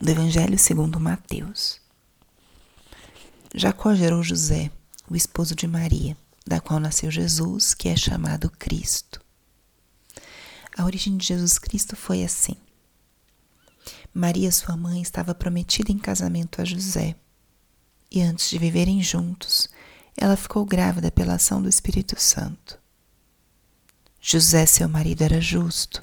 do Evangelho segundo Mateus. Jacó gerou José, o esposo de Maria, da qual nasceu Jesus, que é chamado Cristo. A origem de Jesus Cristo foi assim. Maria, sua mãe, estava prometida em casamento a José, e antes de viverem juntos, ela ficou grávida pela ação do Espírito Santo. José, seu marido, era justo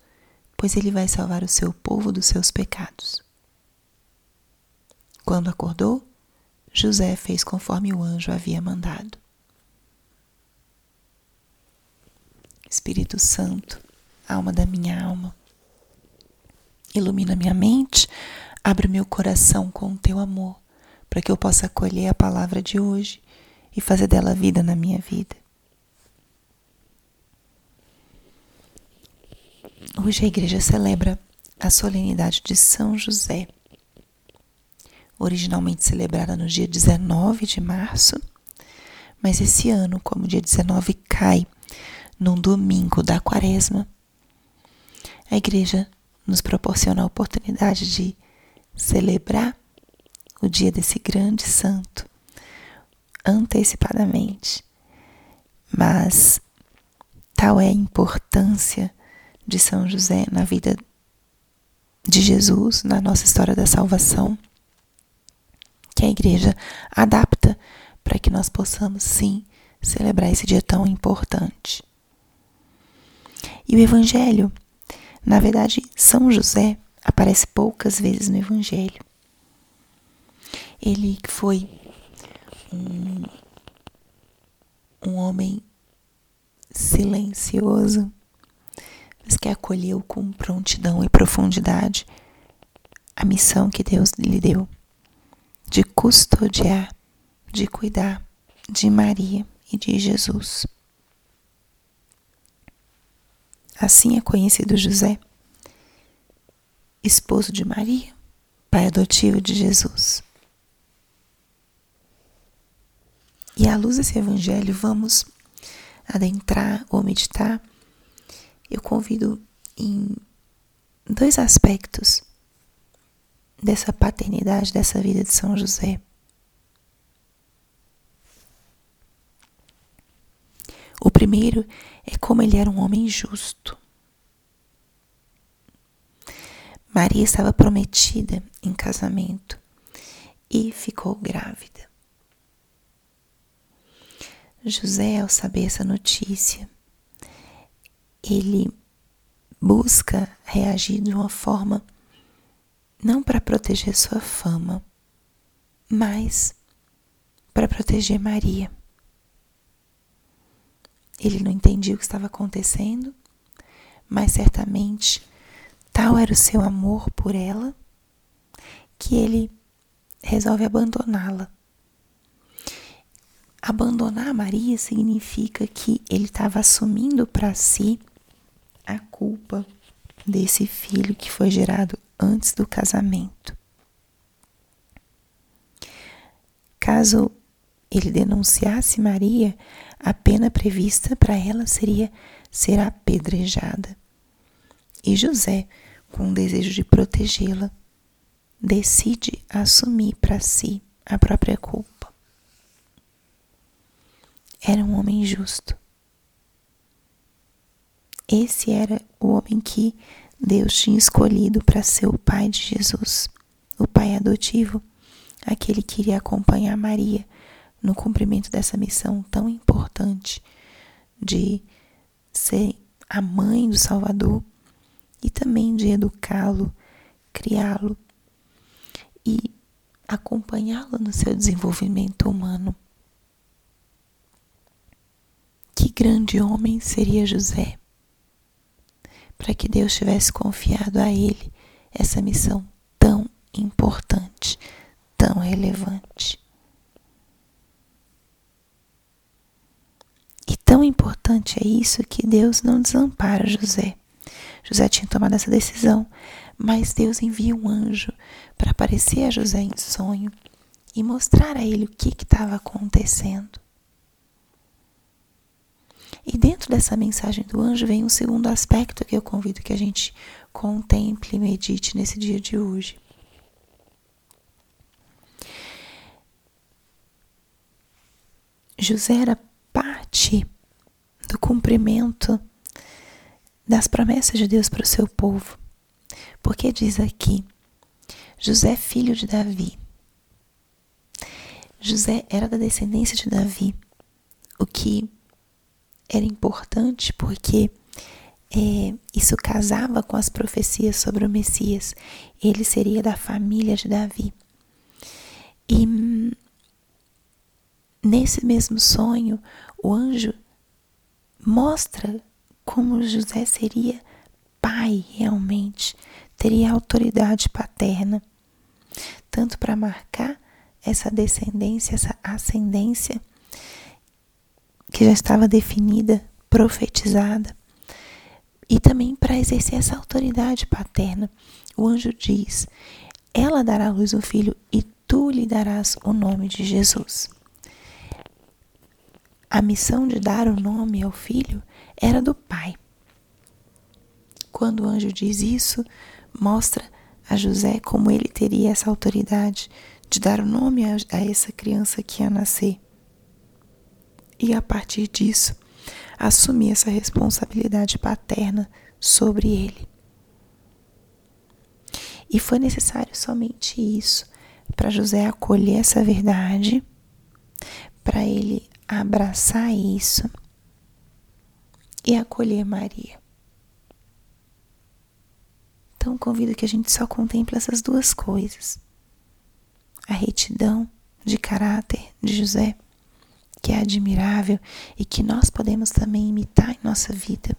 pois ele vai salvar o seu povo dos seus pecados. Quando acordou, José fez conforme o anjo havia mandado. Espírito Santo, alma da minha alma, ilumina minha mente, abre meu coração com o teu amor, para que eu possa acolher a palavra de hoje e fazer dela vida na minha vida. Hoje a igreja celebra a solenidade de São José, originalmente celebrada no dia 19 de março, mas esse ano, como dia 19 cai num domingo da quaresma, a igreja nos proporciona a oportunidade de celebrar o dia desse grande santo antecipadamente. Mas tal é a importância de São José na vida de Jesus, na nossa história da salvação, que a igreja adapta para que nós possamos sim celebrar esse dia tão importante. E o Evangelho, na verdade, São José aparece poucas vezes no Evangelho. Ele foi um, um homem silencioso, mas que acolheu com prontidão e profundidade a missão que Deus lhe deu de custodiar, de cuidar de Maria e de Jesus. Assim é conhecido José, esposo de Maria, pai adotivo de Jesus. E à luz desse evangelho, vamos adentrar ou meditar eu convido em dois aspectos dessa paternidade, dessa vida de São José. O primeiro é como ele era um homem justo. Maria estava prometida em casamento e ficou grávida. José, ao saber essa notícia, ele busca reagir de uma forma não para proteger sua fama, mas para proteger Maria. Ele não entendia o que estava acontecendo, mas certamente tal era o seu amor por ela que ele resolve abandoná-la. Abandonar Maria significa que ele estava assumindo para si a culpa desse filho que foi gerado antes do casamento. Caso ele denunciasse Maria, a pena prevista para ela seria ser apedrejada. E José, com o desejo de protegê-la, decide assumir para si a própria culpa. Era um homem justo. Esse era o homem que Deus tinha escolhido para ser o pai de Jesus, o pai adotivo, aquele que iria acompanhar Maria no cumprimento dessa missão tão importante de ser a mãe do Salvador e também de educá-lo, criá-lo e acompanhá-lo no seu desenvolvimento humano. Que grande homem seria José! para que Deus tivesse confiado a ele essa missão tão importante, tão relevante. E tão importante é isso que Deus não desampara José. José tinha tomado essa decisão, mas Deus envia um anjo para aparecer a José em sonho e mostrar a ele o que estava acontecendo. E dentro dessa mensagem do anjo vem um segundo aspecto que eu convido que a gente contemple e medite nesse dia de hoje. José era parte do cumprimento das promessas de Deus para o seu povo. Porque diz aqui, José, filho de Davi. José era da descendência de Davi, o que era importante porque é, isso casava com as profecias sobre o Messias. Ele seria da família de Davi. E nesse mesmo sonho, o anjo mostra como José seria pai realmente, teria autoridade paterna, tanto para marcar essa descendência, essa ascendência que já estava definida, profetizada, e também para exercer essa autoridade paterna. O anjo diz: Ela dará à luz um filho e tu lhe darás o nome de Jesus. A missão de dar o nome ao filho era do pai. Quando o anjo diz isso, mostra a José como ele teria essa autoridade de dar o nome a, a essa criança que ia nascer e a partir disso assumir essa responsabilidade paterna sobre ele. E foi necessário somente isso para José acolher essa verdade, para ele abraçar isso e acolher Maria. Então convido que a gente só contemple essas duas coisas: a retidão de caráter de José que é admirável e que nós podemos também imitar em nossa vida.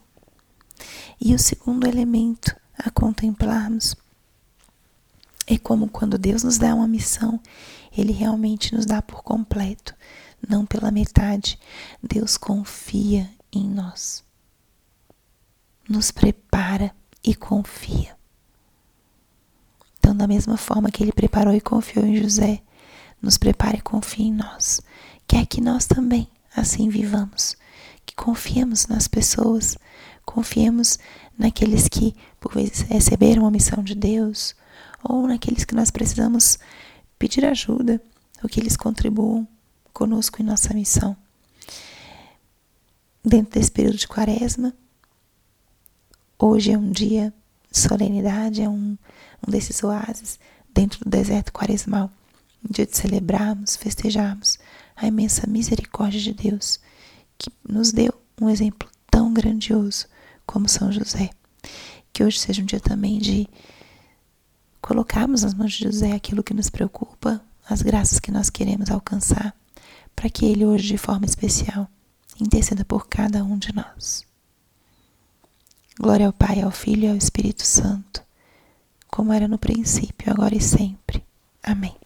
E o segundo elemento a contemplarmos é como quando Deus nos dá uma missão, Ele realmente nos dá por completo, não pela metade. Deus confia em nós, nos prepara e confia. Então, da mesma forma que Ele preparou e confiou em José, nos prepara e confia em nós quer que nós também assim vivamos, que confiemos nas pessoas, confiemos naqueles que por vezes receberam a missão de Deus, ou naqueles que nós precisamos pedir ajuda, ou que eles contribuam conosco em nossa missão. Dentro desse período de quaresma, hoje é um dia de solenidade, é um, um desses oásis dentro do deserto quaresmal, um dia de celebrarmos, festejarmos a imensa misericórdia de Deus, que nos deu um exemplo tão grandioso como São José. Que hoje seja um dia também de colocarmos nas mãos de José aquilo que nos preocupa, as graças que nós queremos alcançar, para que ele hoje, de forma especial, interceda por cada um de nós. Glória ao Pai, ao Filho e ao Espírito Santo, como era no princípio, agora e sempre. Amém.